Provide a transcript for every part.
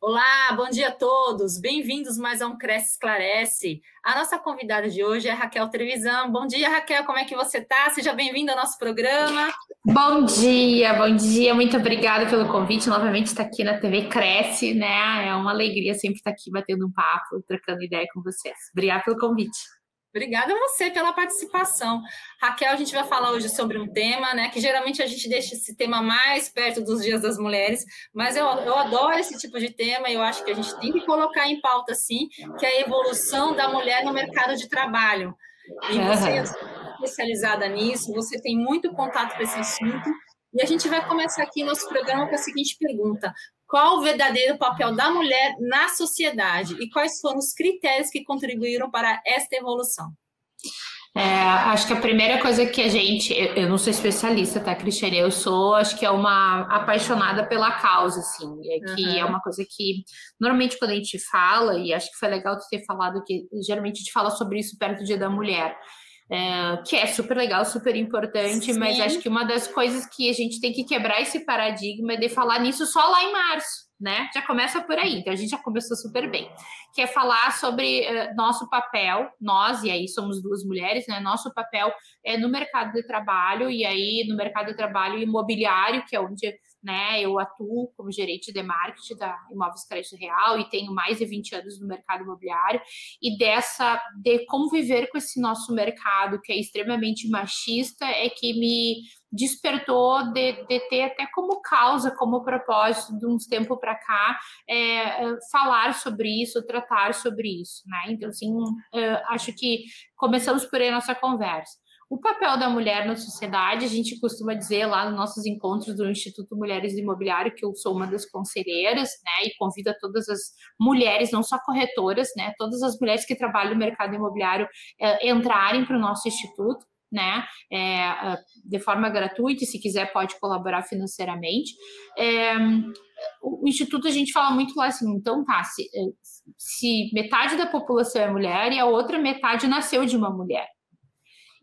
Olá, bom dia a todos. Bem-vindos mais a um Cresce Esclarece. A nossa convidada de hoje é Raquel Trevisan. Bom dia, Raquel. Como é que você está? Seja bem-vinda ao nosso programa. Bom dia, bom dia. Muito obrigada pelo convite. Novamente estar aqui na TV Cresce, né? É uma alegria sempre estar aqui batendo um papo, trocando ideia com vocês. Obrigada pelo convite. Obrigada a você pela participação. Raquel, a gente vai falar hoje sobre um tema, né? Que geralmente a gente deixa esse tema mais perto dos Dias das Mulheres, mas eu, eu adoro esse tipo de tema e eu acho que a gente tem que colocar em pauta, sim, que é a evolução da mulher no mercado de trabalho. E você é especializada nisso, você tem muito contato com esse assunto. E a gente vai começar aqui nosso programa com a seguinte pergunta: qual o verdadeiro papel da mulher na sociedade e quais foram os critérios que contribuíram para esta evolução? É, acho que a primeira coisa que a gente, eu, eu, não sou especialista, tá, Cristiane? Eu sou, acho que é uma apaixonada pela causa, assim, é que uhum. é uma coisa que normalmente quando a gente fala, e acho que foi legal tu ter falado que geralmente a gente fala sobre isso perto do Dia da Mulher. É, que é super legal, super importante, Sim. mas acho que uma das coisas que a gente tem que quebrar esse paradigma é de falar nisso só lá em março né? Já começa por aí, então a gente já começou super bem. Que é falar sobre uh, nosso papel, nós, e aí somos duas mulheres, né? Nosso papel é no mercado de trabalho, e aí no mercado de trabalho imobiliário, que é onde né, eu atuo como gerente de marketing da Imóveis Crédito Real e tenho mais de 20 anos no mercado imobiliário, e dessa, de conviver com esse nosso mercado que é extremamente machista, é que me despertou de, de, ter até como causa, como propósito de uns tempos para cá, é, falar sobre isso, tratar sobre isso, né? Então, assim, acho que começamos por aí a nossa conversa. O papel da mulher na sociedade, a gente costuma dizer lá nos nossos encontros do Instituto Mulheres Imobiliário, que eu sou uma das conselheiras, né, e convido a todas as mulheres, não só corretoras, né, todas as mulheres que trabalham no mercado imobiliário, é, entrarem para o nosso instituto, né, é, de forma gratuita, e se quiser pode colaborar financeiramente. É, o Instituto a gente fala muito lá assim, então tá, se, se metade da população é mulher e a outra metade nasceu de uma mulher.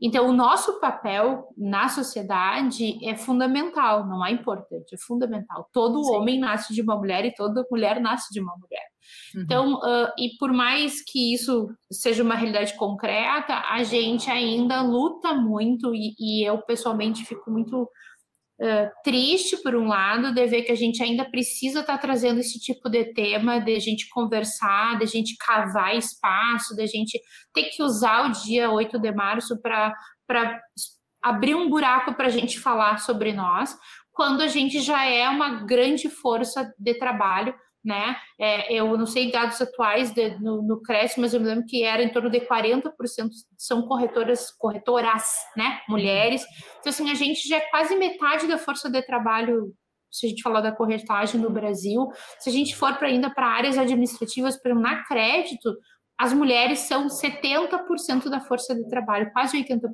Então, o nosso papel na sociedade é fundamental, não é importante, é fundamental. Todo Sim. homem nasce de uma mulher e toda mulher nasce de uma mulher. Uhum. Então, uh, e por mais que isso seja uma realidade concreta, a gente ainda luta muito e, e eu pessoalmente fico muito Uh, triste, por um lado, de ver que a gente ainda precisa estar tá trazendo esse tipo de tema, de a gente conversar, de a gente cavar espaço, de a gente ter que usar o dia 8 de março para abrir um buraco para a gente falar sobre nós, quando a gente já é uma grande força de trabalho né? É, eu não sei dados atuais de, no, no Cresce, mas eu me lembro que era em torno de 40% são corretoras, corretoras, né? Mulheres. Então, assim, a gente já é quase metade da força de trabalho, se a gente falar da corretagem no Brasil. Se a gente for para ainda para áreas administrativas, para na crédito, as mulheres são 70% da força de trabalho, quase 80%.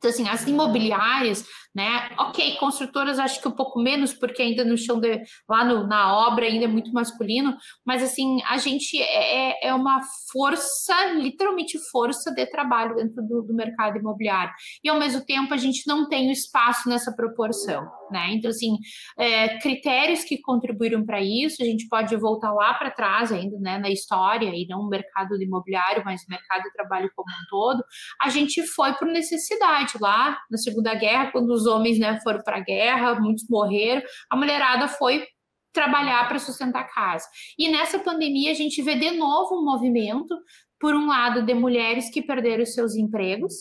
Então, assim, as imobiliárias, né? Ok, construtoras acho que um pouco menos, porque ainda no chão de, lá no, na obra ainda é muito masculino, mas assim, a gente é, é, é uma força, literalmente força de trabalho dentro do, do mercado imobiliário. E ao mesmo tempo a gente não tem o espaço nessa proporção, né? Então, assim, é, critérios que contribuíram para isso, a gente pode voltar lá para trás ainda, né, na história, e não o mercado imobiliário, mas o mercado de trabalho como um todo, a gente foi por necessidade lá na Segunda Guerra, quando os homens né, foram para a guerra, muitos morreram, a mulherada foi trabalhar para sustentar a casa. E nessa pandemia a gente vê de novo um movimento, por um lado, de mulheres que perderam seus empregos,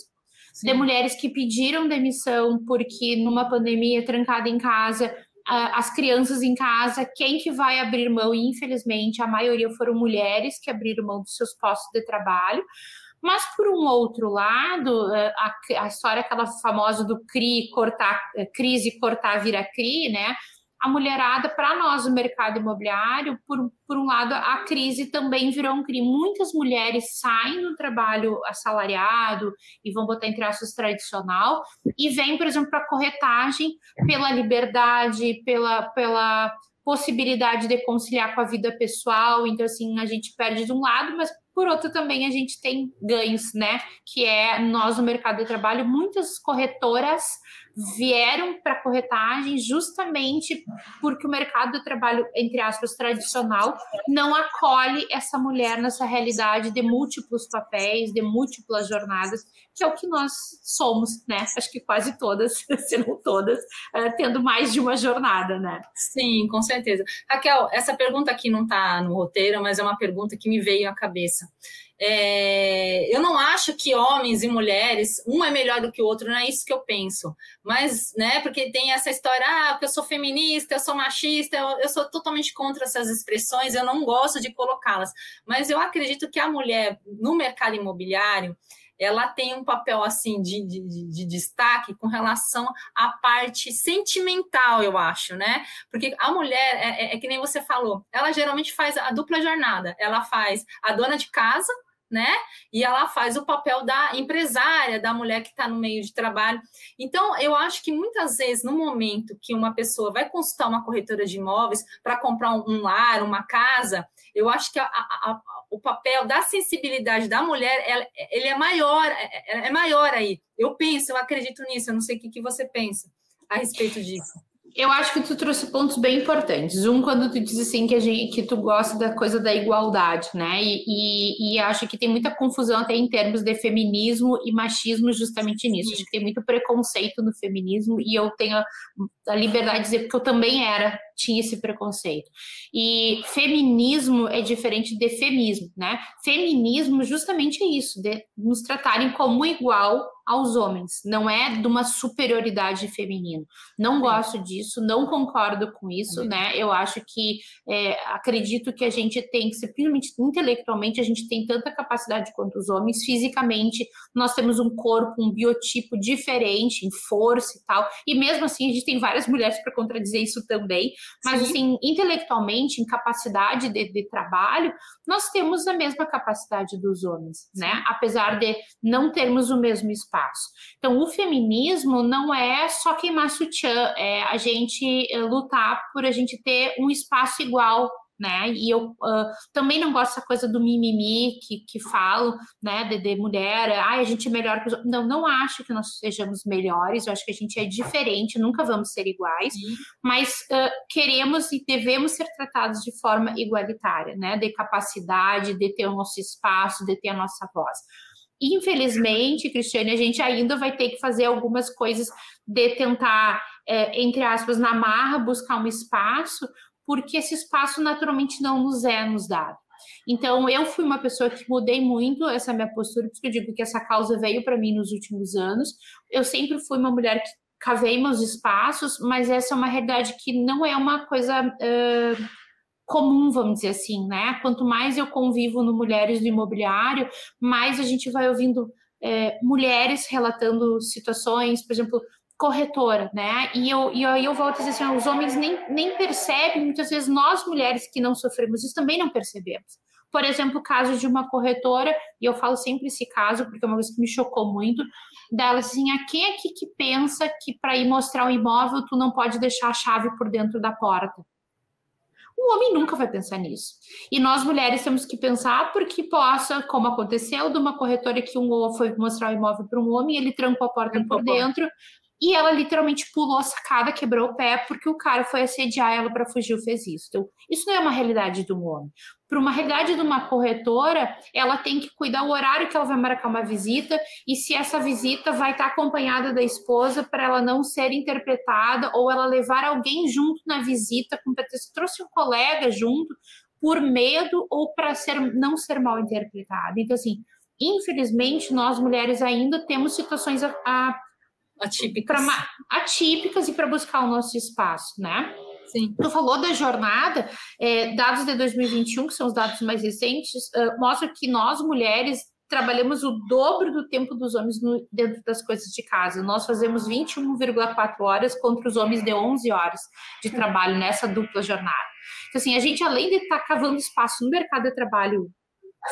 Sim. de mulheres que pediram demissão porque numa pandemia trancada em casa, as crianças em casa, quem que vai abrir mão? E infelizmente a maioria foram mulheres que abriram mão dos seus postos de trabalho. Mas, por um outro lado, eh, a, a história aquela famosa do CRI, cortar, eh, crise, cortar, vira CRI, né? A mulherada, para nós, o mercado imobiliário, por, por um lado, a crise também virou um CRI. Muitas mulheres saem do trabalho assalariado e vão botar entre aspas tradicional e vêm, por exemplo, para corretagem pela liberdade, pela, pela possibilidade de conciliar com a vida pessoal. Então, assim, a gente perde de um lado, mas por outro também a gente tem ganhos, né? Que é nós no mercado de trabalho, muitas corretoras vieram para corretagem justamente porque o mercado de trabalho, entre aspas, tradicional, não acolhe essa mulher nessa realidade de múltiplos papéis, de múltiplas jornadas, que é o que nós somos, né? Acho que quase todas, se não todas, uh, tendo mais de uma jornada, né? Sim, com certeza. Raquel, essa pergunta aqui não está no roteiro, mas é uma pergunta que me veio à cabeça. É, eu não acho que homens e mulheres, um é melhor do que o outro, não é isso que eu penso. Mas, né, porque tem essa história, ah, porque eu sou feminista, eu sou machista, eu, eu sou totalmente contra essas expressões, eu não gosto de colocá-las. Mas eu acredito que a mulher no mercado imobiliário, ela tem um papel assim de, de, de, destaque com relação à parte sentimental, eu acho, né? Porque a mulher, é, é, é que nem você falou, ela geralmente faz a dupla jornada. Ela faz a dona de casa, né? E ela faz o papel da empresária, da mulher que está no meio de trabalho. Então, eu acho que muitas vezes, no momento que uma pessoa vai consultar uma corretora de imóveis para comprar um, lar, uma casa, eu acho que a, a, a, o papel da sensibilidade da mulher, ela, ele é maior, é, é, é, maior aí. Eu penso, eu acredito nisso, eu não sei o que, que você pensa a respeito disso. Eu acho que tu trouxe pontos bem importantes. Um, quando tu diz assim que, a gente, que tu gosta da coisa da igualdade, né? E, e, e, acho que tem muita confusão até em termos de feminismo e machismo justamente nisso. Acho que tem muito preconceito no feminismo e eu tenho a, a liberdade de dizer porque eu também era tinha esse preconceito. E feminismo é diferente de femismo, né? Feminismo justamente é isso, de nos tratarem como igual aos homens, não é de uma superioridade feminina. Não gosto disso, não concordo com isso, né? Eu acho que é, acredito que a gente tem que ser, principalmente intelectualmente, a gente tem tanta capacidade quanto os homens, fisicamente, nós temos um corpo, um biotipo diferente, em força e tal, e mesmo assim a gente tem várias mulheres para contradizer isso também, mas, Sim. assim, intelectualmente, em capacidade de, de, trabalho, nós temos a mesma capacidade dos homens, né? Né? Apesar de não termos o mesmo espaço. Então, o feminismo não é só queimar sutiã, é a gente eh, lutar por a gente ter um espaço igual né? E eu uh, também não gosto dessa coisa do mimimi que, que falo, né, de, de mulher, ah, a gente é melhor que os Não, não acho que nós sejamos melhores, eu acho que a gente é diferente, nunca vamos ser iguais, Sim. mas uh, queremos e devemos ser tratados de forma igualitária, né? De capacidade, de ter o nosso espaço, de ter a nossa voz. Infelizmente, Cristiane, a gente ainda vai ter que fazer algumas coisas de tentar, é, entre aspas, na marra, buscar um espaço, porque esse espaço naturalmente não nos é nos dado. Então, eu fui uma pessoa que mudei muito essa minha postura, porque eu digo que essa causa veio para mim nos últimos anos. Eu sempre fui uma mulher que cavei meus espaços, mas essa é uma realidade que não é uma coisa uh, comum, vamos dizer assim, né? Quanto mais eu convivo no Mulheres do Imobiliário, mais a gente vai ouvindo é, mulheres relatando situações, por exemplo, corretora, né? E eu, e aí eu volto a dizer assim, os homens nem, nem percebem, muitas vezes nós mulheres que não sofremos isso também não percebemos. Por exemplo, o caso de uma corretora, e eu falo sempre esse caso, porque é uma coisa que me chocou muito, dela assim, a quem é que, que pensa que para ir mostrar o imóvel tu não pode deixar a chave por dentro da porta? O homem nunca vai pensar nisso. E nós mulheres temos que pensar porque possa, como aconteceu de uma corretora que um foi mostrar o imóvel para um homem, ele trancou a porta por dentro, e ela literalmente pulou a sacada, quebrou o pé, porque o cara foi assediar ela para fugir, fez isso. Então, isso não é uma realidade de um homem. Para uma realidade de uma corretora, ela tem que cuidar o horário que ela vai marcar uma visita e se essa visita vai estar acompanhada da esposa para ela não ser interpretada ou ela levar alguém junto na visita com pretexto trouxe um colega junto por medo ou para ser não ser mal interpretada. Então assim, infelizmente nós mulheres ainda temos situações a, a atípicas. Pra, atípicas e para buscar o nosso espaço, né? Sim. Tu falou da jornada, é, dados de 2021, que são os dados mais recentes, uh, mostram que nós, mulheres, trabalhamos o dobro do tempo dos homens no, dentro das coisas de casa. Nós fazemos 21,4 horas contra os homens de 11 horas de trabalho nessa dupla jornada. Então, assim, a gente, além de estar tá cavando espaço no mercado de trabalho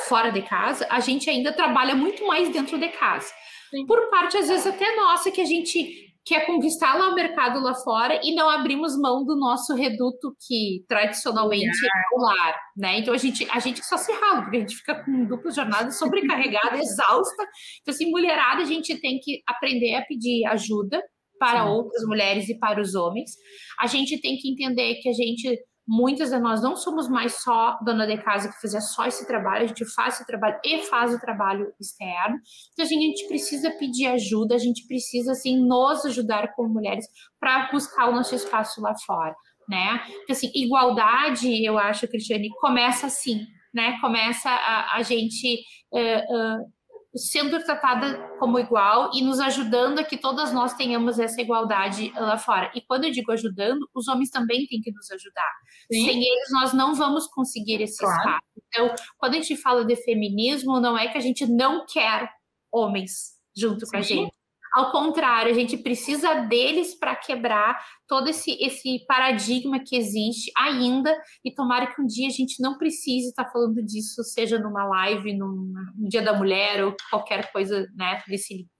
fora de casa, a gente ainda trabalha muito mais dentro de casa. Sim. Por parte, às vezes, até nossa, que a gente quer conquistar lá o mercado lá fora e não abrimos mão do nosso reduto que tradicionalmente é o lar, né? Então a gente, a gente só se rala, porque a gente fica com dupla jornada sobrecarregada, exausta. Então, assim, mulherada, a gente tem que aprender a pedir ajuda para Sim. outras mulheres e para os homens. A gente tem que entender que a gente Muitas de nós não somos mais só dona de casa que fazia só esse trabalho, a gente faz esse trabalho e faz o trabalho externo. Então, a gente precisa pedir ajuda, a gente precisa, assim, nos ajudar como mulheres para buscar o nosso espaço lá fora, né? Então, assim, igualdade, eu acho, Cristiane, começa assim, né? Começa a, a gente uh, uh, sendo tratada como igual e nos ajudando a que todas nós tenhamos essa igualdade lá fora. E quando eu digo ajudando, os homens também têm que nos ajudar. Sim. Sem eles, nós não vamos conseguir esse claro. espaço. Então, quando a gente fala de feminismo, não é que a gente não quer homens junto Sim. com a gente. Ao contrário, a gente precisa deles para quebrar todo esse, esse paradigma que existe ainda, e tomara que um dia a gente não precise estar tá falando disso, seja numa live, num, num Dia da Mulher ou qualquer coisa né,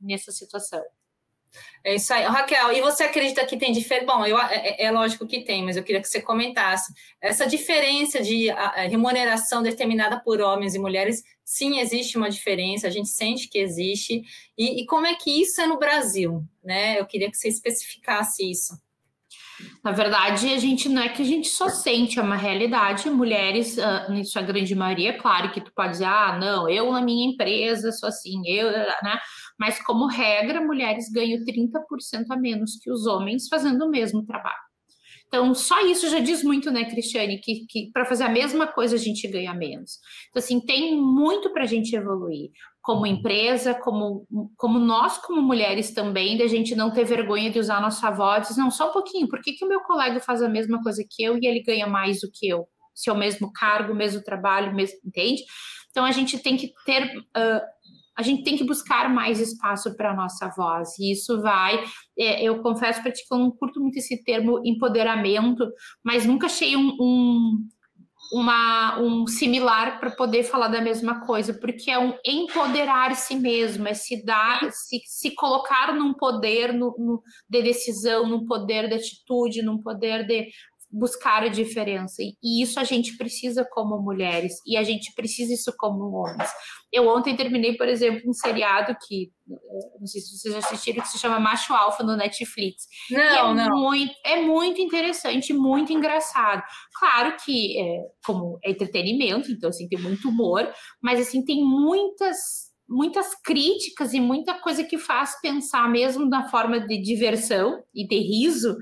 nessa situação. É isso aí. Raquel, e você acredita que tem diferença? Bom, eu, é, é, é, lógico que tem, mas eu queria que você comentasse. Essa diferença de a, a remuneração determinada por homens e mulheres, sim, existe uma diferença, a gente sente que existe. E, e como é que isso é no Brasil? Né? Eu queria que você especificasse isso. Na verdade, a gente não é que a gente só sente, é uma realidade. Mulheres, uh, em sua grande maioria, claro que tu pode dizer, ah, não, eu na minha empresa sou assim, eu, né? Mas, como regra, mulheres ganham 30% a menos que os homens fazendo o mesmo trabalho. Então, só isso já diz muito, né, Cristiane, que, que para fazer a mesma coisa a gente ganha menos. Então, assim, tem muito para a gente evoluir como empresa, como, como nós, como mulheres também, da gente não ter vergonha de usar nossa voz. Não, só um pouquinho, por que, que o meu colega faz a mesma coisa que eu e ele ganha mais do que eu? Se é o mesmo cargo, mesmo trabalho, mesmo, entende? Então, a gente tem que ter. Uh, a gente tem que buscar mais espaço para a nossa voz, e isso vai. É, eu confesso para ti que eu não curto muito esse termo empoderamento, mas nunca achei um, um uma, um similar para poder falar da mesma coisa, porque é um empoderar si mesmo, é se dar, se, se colocar num poder no, no, de decisão, num poder de atitude, num poder de buscar a diferença. E isso a gente precisa como mulheres, e a gente precisa isso como homens. Eu ontem terminei, por exemplo, um seriado que, eh, não sei se vocês assistiram, que se chama Macho Alfa no Netflix. Não, é não. Muito, é muito interessante, muito engraçado. Claro que, é, como é entretenimento, então, assim, tem muito humor, mas, assim, tem muitas muitas críticas e muita coisa que faz pensar mesmo na forma de diversão e de riso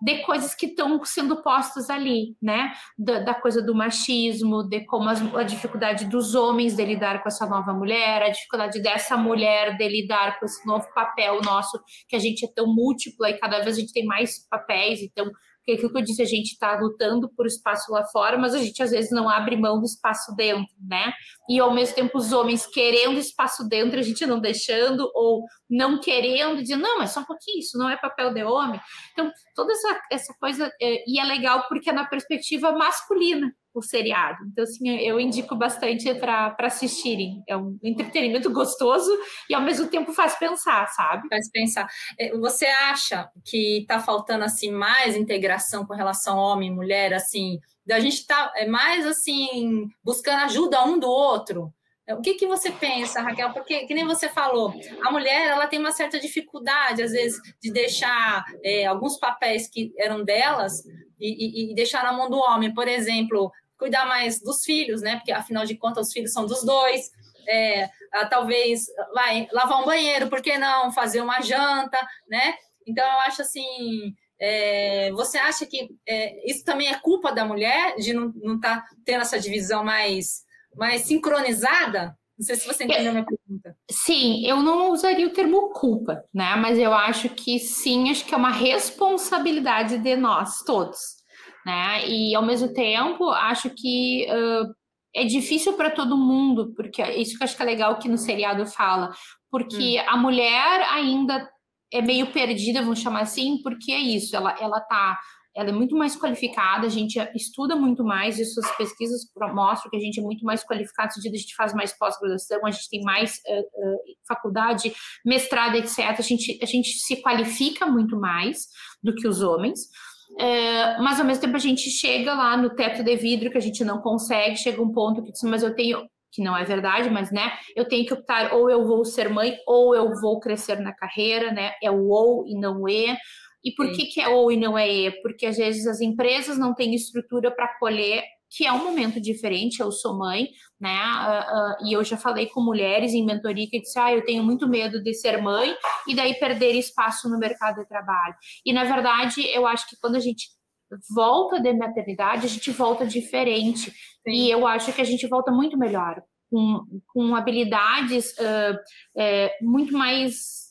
de coisas que estão sendo postas ali, né? Da, da, coisa do machismo, de como as, a dificuldade dos homens de lidar com essa nova mulher, a dificuldade dessa mulher de lidar com esse novo papel nosso, que a gente é tão múltipla e cada vez a gente tem mais papéis, então porque aquilo que eu disse, a gente está lutando por espaço lá fora, mas a gente às vezes não abre mão do espaço dentro, né? E ao mesmo tempo os homens querendo espaço dentro, a gente não deixando, ou não querendo, dizendo, não, mas só um pouquinho, isso não é papel de homem. Então, toda essa, essa coisa, é, e é legal porque é na perspectiva masculina, o seriado. Então, assim, eu indico bastante para assistirem. É um entretenimento gostoso e ao mesmo tempo faz pensar, sabe? Faz pensar. É, você acha que está faltando assim mais integração com relação homem e mulher, assim, da gente tá é, mais assim buscando ajuda um do outro? O que, que você pensa, Raquel? Porque, que nem você falou, a mulher ela tem uma certa dificuldade, às vezes, de deixar é, alguns papéis que eram delas e, e, e, deixar na mão do homem. Por exemplo, cuidar mais dos filhos, né? Porque afinal de contas os filhos são dos dois. É, talvez vai lavar um banheiro, por que não fazer uma janta, né? Então eu acho assim, é, você acha que é, isso também é culpa da mulher de não estar tá tendo essa divisão mais, mais sincronizada? Não sei se você entendeu a minha pergunta. Sim, eu não usaria o termo culpa, né? Mas eu acho que sim, acho que é uma responsabilidade de nós todos né? E ao mesmo tempo, acho que uh, é difícil para todo mundo, porque é isso que eu acho que é legal que no seriado fala, porque hum. a mulher ainda é meio perdida, vamos chamar assim, porque é isso, ela, ela tá ela é muito mais qualificada, a gente estuda muito mais, isso as pesquisas mostram que a gente é muito mais qualificado, no sentido a gente faz mais pós-graduação, a gente tem mais uh, uh, faculdade, mestrado, etc. A gente, a gente se qualifica muito mais do que os homens. É, mas ao mesmo tempo a gente chega lá no teto de vidro que a gente não consegue, chega um ponto que diz, mas eu tenho, que não é verdade, mas né, eu tenho que optar ou eu vou ser mãe ou eu vou crescer na carreira, né? É o ou e não o e. E por que, que é ou e não é e? Porque às vezes as empresas não têm estrutura para acolher que é um momento diferente, eu sou mãe, né? Uh, uh, e eu já falei com mulheres em mentoria que disse, ah, eu tenho muito medo de ser mãe e daí perder espaço no mercado de trabalho. E na verdade, eu acho que quando a gente volta de maternidade, a gente volta diferente. Sim. E eu acho que a gente volta muito melhor, com, com habilidades uh, é, muito mais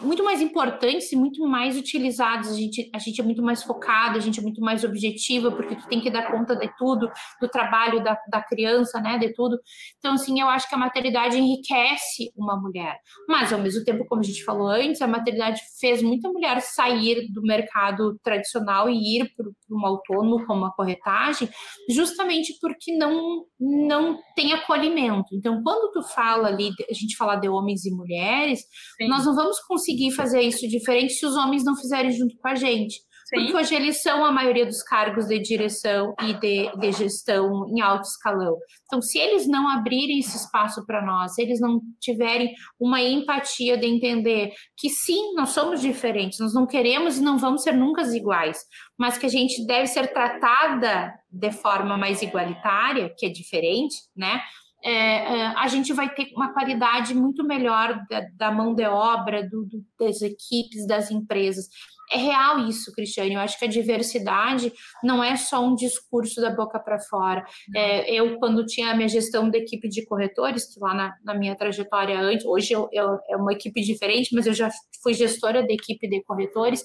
muito mais importantes e muito mais utilizados. A gente, a gente é muito mais focado, a gente é muito mais objetiva, porque tu tem que dar conta de tudo, do trabalho da, da criança, né, de tudo. Então, assim, eu acho que a maternidade enriquece uma mulher. Mas, ao mesmo tempo, como a gente falou antes, a maternidade fez muita mulher sair do mercado tradicional e ir para um autônomo como a corretagem, justamente porque não, não tem acolhimento. Então, quando tu fala ali, a gente fala de homens e mulheres, Sim. nós não vamos conseguir fazer isso diferente se os homens não fizerem junto com a gente. Sim. Porque hoje eles são a maioria dos cargos de direção e de, de gestão em alto escalão. Então, se eles não abrirem esse espaço para nós, se eles não tiverem uma empatia de entender que sim, nós somos diferentes, nós não queremos e não vamos ser nunca iguais, mas que a gente deve ser tratada de forma mais igualitária, que é diferente, né? É, é, a gente vai ter uma qualidade muito melhor da, da mão de obra, do, do, das equipes, das empresas. É real isso, Cristiane. Eu acho que a diversidade não é só um discurso da boca para fora. É, eu, quando tinha a minha gestão da equipe de corretores, lá na, na minha trajetória antes, hoje eu, eu, é uma equipe diferente, mas eu já fui gestora da equipe de corretores.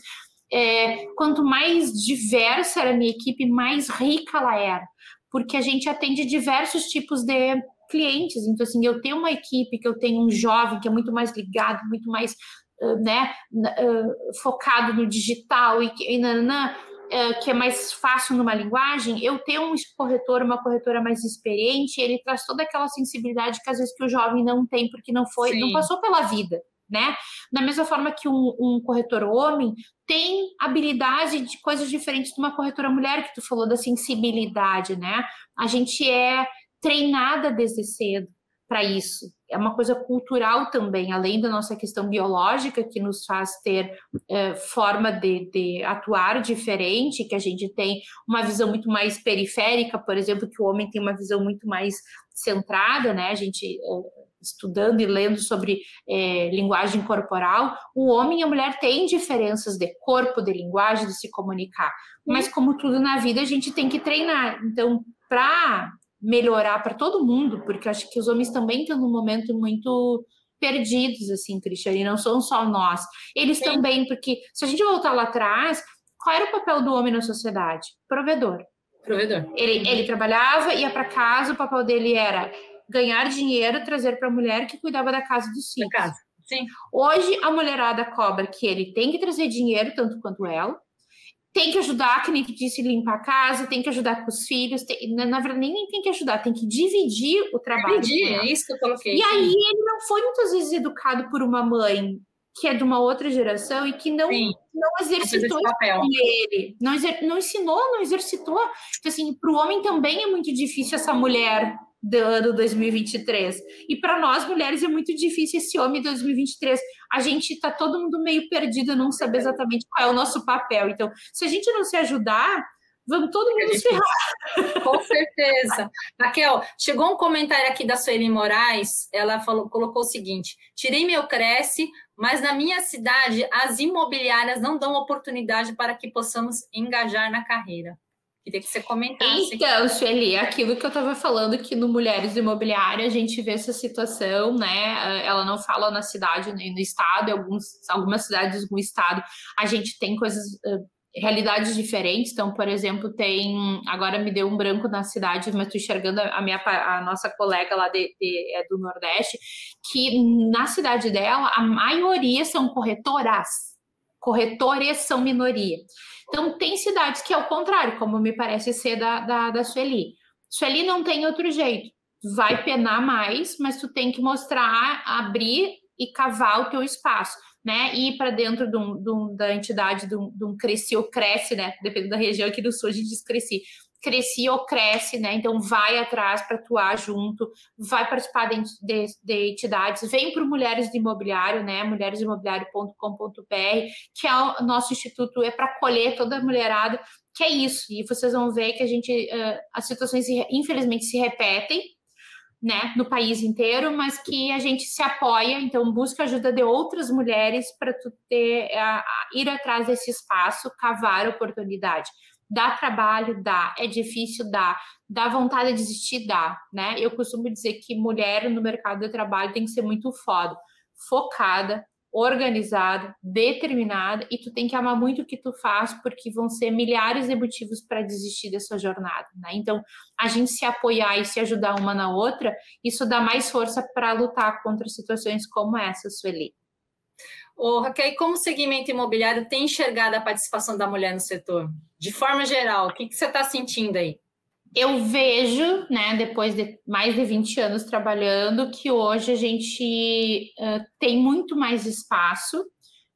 É, quanto mais diversa era a minha equipe, mais rica ela era, porque a gente atende diversos tipos de clientes. Então, assim, eu tenho uma equipe que eu tenho um jovem que é muito mais ligado, muito mais né, focado no digital e, e nananã, que é mais fácil numa linguagem, eu tenho um corretor, uma corretora mais experiente, ele traz toda aquela sensibilidade que às vezes que o jovem não tem, porque não foi, Sim. não passou pela vida. Né? Da mesma forma que um, um, corretor homem tem habilidade de coisas diferentes de uma corretora mulher, que tu falou da sensibilidade, né? A gente é treinada desde cedo para isso. É uma coisa cultural também, além da nossa questão biológica, que nos faz ter é, forma de, de, atuar diferente, que a gente tem uma visão muito mais periférica, por exemplo, que o homem tem uma visão muito mais centrada, né? A gente é, estudando e lendo sobre é, linguagem corporal, o homem e a mulher têm diferenças de corpo, de linguagem, de se comunicar. Mas como tudo na vida, a gente tem que treinar. Então, para melhorar para todo mundo, porque eu acho que os homens também estão num momento muito perdidos, assim, Cristiane, não são só nós. Eles Sim. também, porque se a gente voltar lá atrás, qual era o papel do homem na sociedade? Provedor. Provedor. Ele, ele trabalhava, ia para casa, o papel dele era ganhar dinheiro, trazer para a mulher que cuidava da casa dos filhos. Da casa. Sim. Hoje a mulherada cobra que ele tem que trazer dinheiro tanto quanto ela, tem que ajudar, que nem tu disse, limpar a casa, tem que ajudar com os filhos, tem, na verdade, nem, tem que ajudar, tem que dividir o trabalho. Dividir, é isso que eu coloquei. E aí ele não foi muitas vezes educado por uma mãe que é de uma outra geração e que não, não exercitou ele, não, exer, não ensinou, não exercitou. Então, assim, para o homem também é muito difícil essa mulher do ano 2023. E para nós mulheres é muito difícil esse homem 2023. A gente está todo mundo meio perdido, não sabe exatamente qual é o nosso papel. Então, se a gente não se ajudar, vamos todo mundo se ferrar. Com certeza. Raquel, chegou um comentário aqui da Sueli Moraes, ela falou, colocou o seguinte: tirei meu Cresce, mas na minha cidade as imobiliárias não dão oportunidade para que possamos engajar na carreira. Queria que você comentasse. Então, Sueli, aquilo que eu estava falando que no Mulheres Imobiliárias a gente vê essa situação, né? Ela não fala na cidade nem no estado, alguns, algumas cidades no estado a gente tem coisas, realidades diferentes. Então, por exemplo, tem. Agora me deu um branco na cidade, mas estou enxergando a, minha, a nossa colega lá de, de, é do Nordeste, que na cidade dela a maioria são corretoras corretores são minoria. Então, tem cidades que é o contrário, como me parece ser da, da, da Sueli. Sueli não tem outro jeito. Vai penar mais, mas tu tem que mostrar, abrir e cavar o teu espaço, né? E ir para dentro de um, de um, da entidade de um, de um cresci ou cresce, né? Dependendo da região aqui do sul, a gente diz cresci cresci ou cresce, né? Então vai atrás para atuar junto, vai participar de, de, de entidades, vem para Mulheres de Imobiliário, né? mulheresimobiliário.com.br, que é o nosso instituto, é para acolher toda a mulherada, que é isso. E vocês vão ver que a gente, as situações infelizmente se repetem, né, no país inteiro, mas que a gente se apoia, então busca ajuda de outras mulheres para tu ter, a, a ir atrás desse espaço, cavar oportunidade. Dá trabalho, dá. É difícil, dá. Dá vontade de desistir, dá. Né? Eu costumo dizer que mulher no mercado de trabalho tem que ser muito foda, focada, organizada, determinada e tu tem que amar muito o que tu faz porque vão ser milhares de motivos para desistir dessa jornada, né? Então, a gente se apoiar e se ajudar uma na outra, isso dá mais força para lutar contra situações como essa, Sueli. Ô, Raquel, como o segmento imobiliário tem enxergado a participação da mulher no setor? De forma geral, o que, que você está sentindo aí? Eu vejo, né, depois de mais de 20 anos trabalhando, que hoje a gente uh, tem muito mais espaço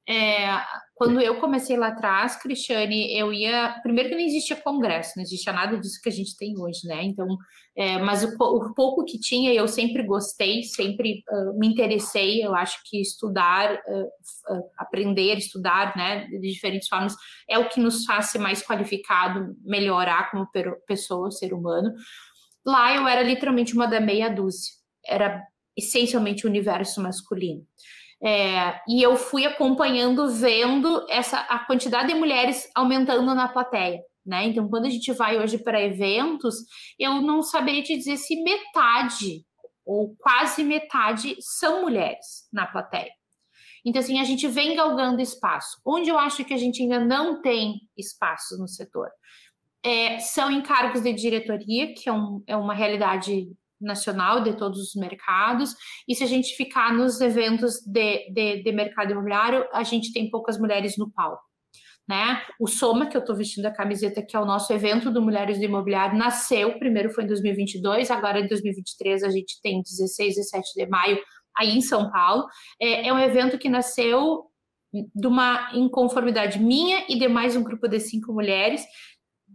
é, quando eu comecei lá atrás, Cristiane, eu ia. Primeiro que não existia congresso, não existia nada disso que a gente tem hoje, né? Então, é, mas o, o, pouco que tinha, eu sempre gostei, sempre uh, me interessei. Eu acho que estudar, uh, uh, aprender, estudar, né, de diferentes formas, é o que nos faz ser mais qualificado, melhorar como pessoa, ser humano. Lá eu era literalmente uma da meia dúzia, era essencialmente o universo masculino. É, e eu fui acompanhando, vendo essa a quantidade de mulheres aumentando na plateia. Né? Então, quando a gente vai hoje para eventos, eu não saberia te dizer se metade ou quase metade são mulheres na plateia. Então, assim, a gente vem galgando espaço. Onde eu acho que a gente ainda não tem espaço no setor é, são encargos de diretoria, que é, um, é uma realidade nacional de todos os mercados, e se a gente ficar nos eventos de, de, de mercado imobiliário, a gente tem poucas mulheres no palco. Né? O Soma, que eu estou vestindo a camiseta, que é o nosso evento do Mulheres do Imobiliário, nasceu, primeiro foi em 2022, agora em 2023 a gente tem 16 e 17 de maio aí em São Paulo. É, é um evento que nasceu de uma inconformidade minha e de mais um grupo de cinco mulheres,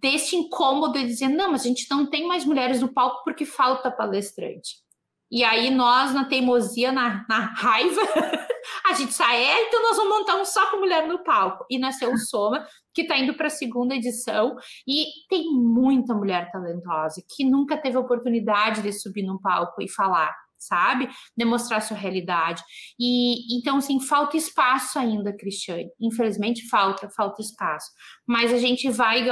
desse incômodo de dizer, não, mas a gente não tem mais mulheres no palco porque falta palestrante. E aí nós, na teimosia, na, na raiva, a gente sai, é, então nós vamos montar um só com mulher no palco. E nasceu o Soma, que está indo para a segunda edição, e tem muita mulher talentosa que nunca teve oportunidade de subir no palco e falar sabe? Demonstrar sua realidade. E então, assim, falta espaço ainda, Cristiane. Infelizmente, falta, falta espaço. Mas a gente vai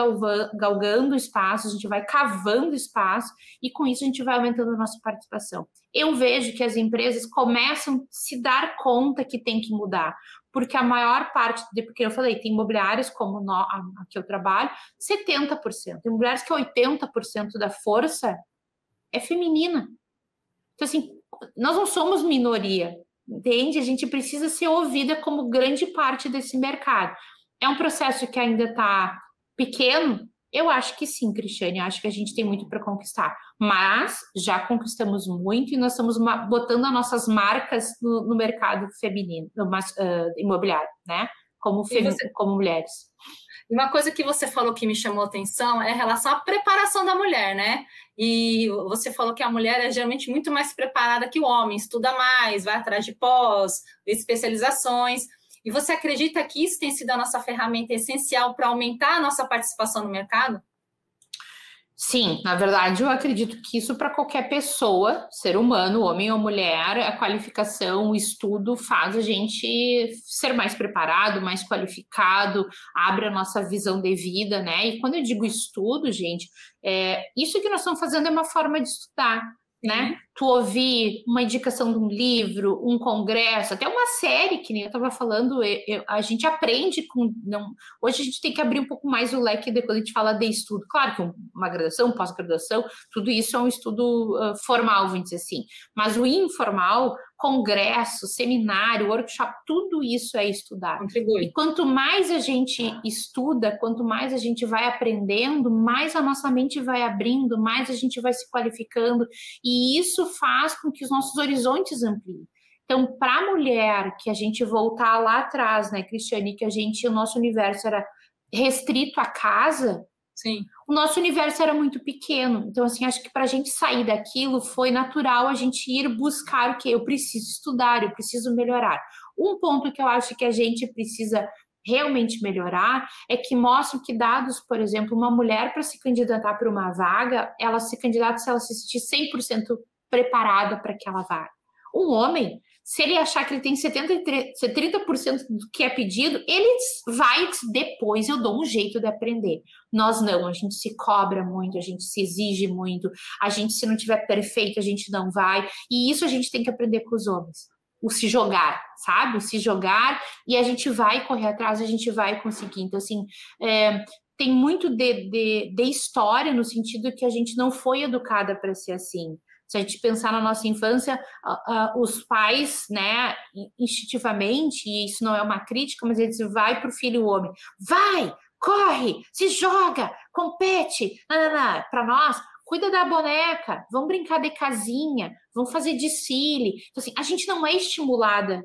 galgando espaço, a gente vai cavando espaço, e com isso a gente vai aumentando a nossa participação. Eu vejo que as empresas começam a se dar conta que tem que mudar. Porque a maior parte, de, porque eu falei, tem imobiliários como no, a, a que eu trabalho, 70%. Tem imobiliários que 80% da força é feminina. Então, assim, nós não somos minoria, entende? A gente precisa ser ouvida como grande parte desse mercado. É um processo que ainda está pequeno? Eu acho que sim, Cristiane. Acho que a gente tem muito para conquistar. Mas já conquistamos muito e nós estamos botando as nossas marcas no, no mercado feminino, no, uh, imobiliário, né? Como, você... como mulheres. Uma coisa que você falou que me chamou atenção é relação à preparação da mulher, né? E você falou que a mulher é geralmente muito mais preparada que o homem, estuda mais, vai atrás de pós, especializações. E você acredita que isso tem sido a nossa ferramenta essencial para aumentar a nossa participação no mercado? Sim, na verdade, eu acredito que isso para qualquer pessoa, ser humano, homem ou mulher, a qualificação, o estudo faz a gente ser mais preparado, mais qualificado, abre a nossa visão de vida, né? E quando eu digo estudo, gente, é, isso que nós estamos fazendo é uma forma de estudar, né? Tu ouvir uma indicação de um livro, um congresso, até uma série, que nem eu estava falando, eu, eu, a gente aprende com. Não, hoje a gente tem que abrir um pouco mais o leque de quando a gente fala de estudo. Claro que uma graduação, pós-graduação, tudo isso é um estudo uh, formal, vamos dizer assim. Mas o informal, congresso, seminário, workshop, tudo isso é estudar. Contribui. E quanto mais a gente estuda, quanto mais a gente vai aprendendo, mais a nossa mente vai abrindo, mais a gente vai se qualificando, e isso faz com que os nossos horizontes ampliem. Então, para a mulher, que a gente voltar lá atrás, né, Cristiane, que a gente, o nosso universo era restrito à casa, Sim. O nosso universo era muito pequeno. Então, assim, acho que para a gente sair daquilo foi natural a gente ir buscar o que? Eu preciso estudar, eu preciso melhorar. Um ponto que eu acho que a gente precisa realmente melhorar é que mostram que dados, por exemplo, uma mulher para se candidatar para uma vaga, ela se candidata se ela se sentir 100% preparada para aquela vaga. Um homem, se ele achar que ele tem 73, 30% do que é pedido, ele vai depois eu dou um jeito de aprender. Nós não, a gente se cobra muito, a gente se exige muito, a gente se não tiver perfeito, a gente não vai. E isso a gente tem que aprender com os homens. O se jogar, sabe? O se jogar e a gente vai correr atrás, a gente vai conseguir. Então, assim, é, tem muito de, de, de história no sentido que a gente não foi educada para ser assim. Se a gente pensar na nossa infância, uh, uh, os pais, né, instintivamente, e isso não é uma crítica, mas eles vai para o filho homem, vai, corre, se joga, compete, para nós, cuida da boneca, vamos brincar de casinha, vamos fazer desfile. Então, assim, a gente não é estimulada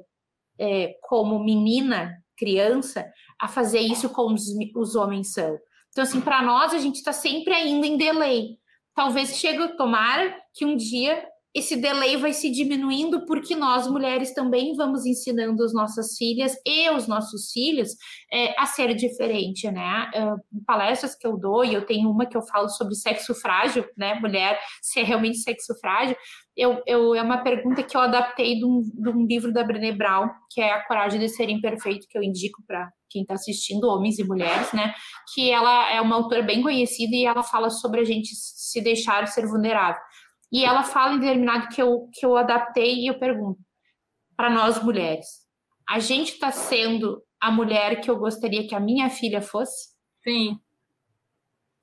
é, como menina, criança, a fazer isso como os, os homens são. Então, assim, para nós, a gente está sempre ainda em delay talvez chegue, tomara que um dia esse delay vai se diminuindo porque nós mulheres também vamos ensinando as nossas filhas e os nossos filhos é, a ser diferente, né? Uh, palestras que eu dou e eu tenho uma que eu falo sobre sexo frágil, né? Mulher se é realmente sexo frágil. Eu, eu é uma pergunta que eu adaptei de um, de um livro da Brené Brown que é a coragem de ser imperfeito que eu indico para quem está assistindo, homens e mulheres, né? Que ela é uma autora bem conhecida e ela fala sobre a gente se deixar ser vulnerável. E ela fala em determinado que eu, que eu adaptei e eu pergunto para nós mulheres: a gente está sendo a mulher que eu gostaria que a minha filha fosse? Sim.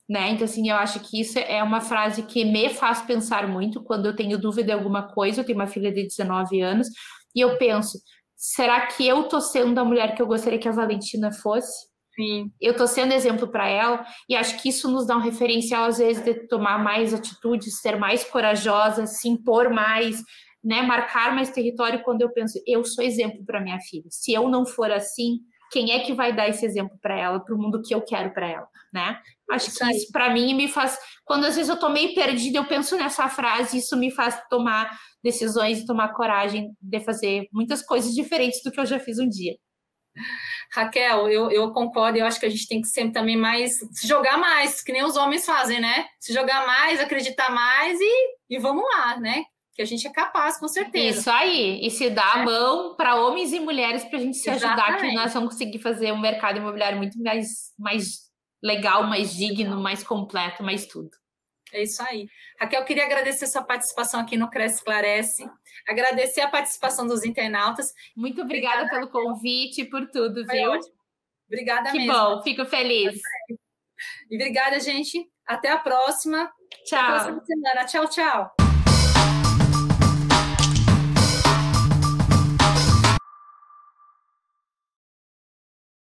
Né? Então, assim, eu acho que isso é uma frase que me faz pensar muito quando eu tenho dúvida de alguma coisa. Eu tenho uma filha de 19 anos e eu penso: será que eu tô sendo a mulher que eu gostaria que a Valentina fosse? Sim. Eu tô sendo exemplo para ela e acho que isso nos dá um referencial às vezes de tomar mais atitudes, ser mais corajosa, se impor mais, né, marcar mais território quando eu penso, eu sou exemplo para minha filha. Se eu não for assim, quem é que vai dar esse exemplo para ela, para o mundo que eu quero para ela, né? Acho isso que isso para mim me faz, quando às vezes eu tô meio perdida, eu penso nessa frase, isso me faz tomar decisões e tomar coragem de fazer muitas coisas diferentes do que eu já fiz um dia. Raquel, eu, eu concordo, eu acho que a gente tem que sempre também mais se jogar mais, que nem os homens fazem, né? Se jogar mais, acreditar mais e, e vamos lá, né? Que a gente é capaz, com certeza. Isso aí, e se dá a é. mão para homens e mulheres para a gente se Exatamente. ajudar, que nós vamos conseguir fazer um mercado imobiliário muito mais, mais legal, mais digno, mais completo, mais tudo. É isso aí. Raquel, queria agradecer sua participação aqui no Cresce Esclarece, agradecer a participação dos internautas. Muito obrigada, obrigada pelo convite e por tudo, Foi viu? Ótimo. Obrigada que mesmo. Que bom, fico feliz. E obrigada, gente. Até a próxima. Tchau. Até a próxima semana. Tchau, tchau.